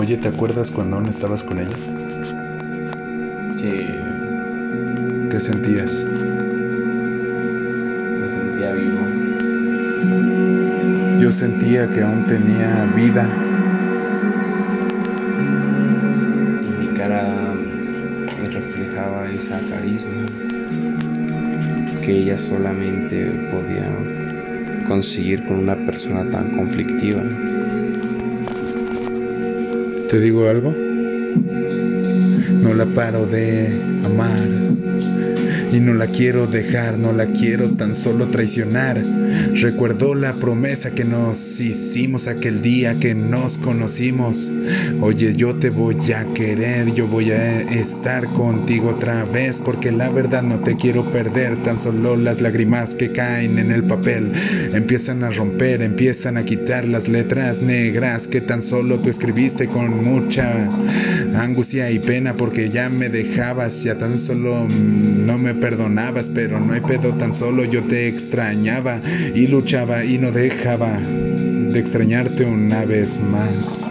Oye, ¿te acuerdas cuando aún estabas con ella? Sí. ¿Qué sentías? Me sentía vivo. Yo sentía que aún tenía vida. Y mi cara reflejaba esa carisma que ella solamente podía conseguir con una persona tan conflictiva. ¿Te digo algo? No la paro de amar y no la quiero dejar, no la quiero tan solo traicionar. Recuerdo la promesa que nos hicimos aquel día que nos conocimos. Oye, yo te voy a querer, yo voy a estar contigo otra vez, porque la verdad no te quiero perder. Tan solo las lágrimas que caen en el papel empiezan a romper, empiezan a quitar las letras negras que tan solo tú escribiste con mucha angustia y pena, porque ya me dejabas, ya tan solo no me perdonabas, pero no hay pedo, tan solo yo te extrañaba y luchaba y no dejaba de extrañarte una vez más.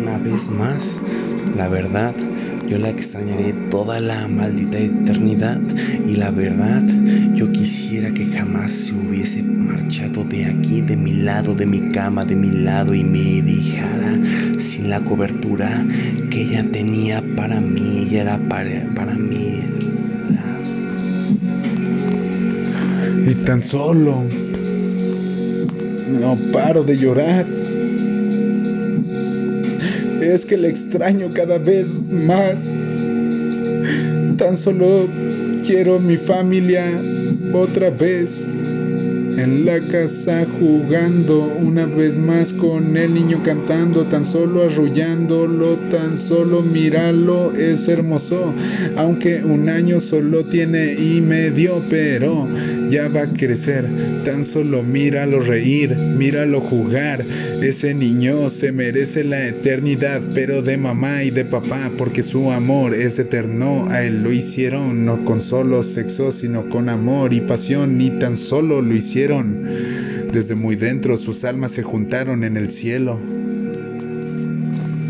Una vez más, la verdad, yo la extrañaré toda la maldita eternidad y la verdad, yo quisiera que jamás se hubiese marchado de aquí, de mi lado, de mi cama, de mi lado y me dejara sin la cobertura que ella tenía para mí, ella era para, para mí. Tan solo no paro de llorar. Es que le extraño cada vez más. Tan solo quiero mi familia otra vez en la casa jugando una vez más con el niño cantando, tan solo arrullándolo, tan solo míralo, es hermoso, aunque un año solo tiene y medio, pero ya va a crecer, tan solo míralo reír, míralo jugar, ese niño se merece la eternidad, pero de mamá y de papá, porque su amor es eterno, a él lo hicieron no con solo sexo, sino con amor y pasión, ni tan solo lo hicieron desde muy dentro, sus almas se juntaron en el cielo.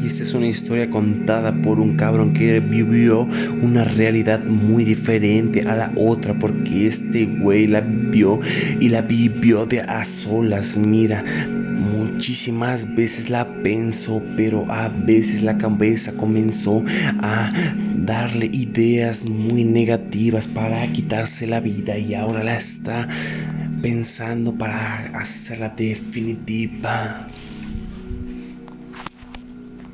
Y esta es una historia contada por un cabrón que vivió una realidad muy diferente a la otra, porque este güey la vivió y la vivió de a solas. Mira, muchísimas veces la pensó, pero a veces la cabeza comenzó a darle ideas muy negativas para quitarse la vida y ahora la está pensando para hacerla definitiva.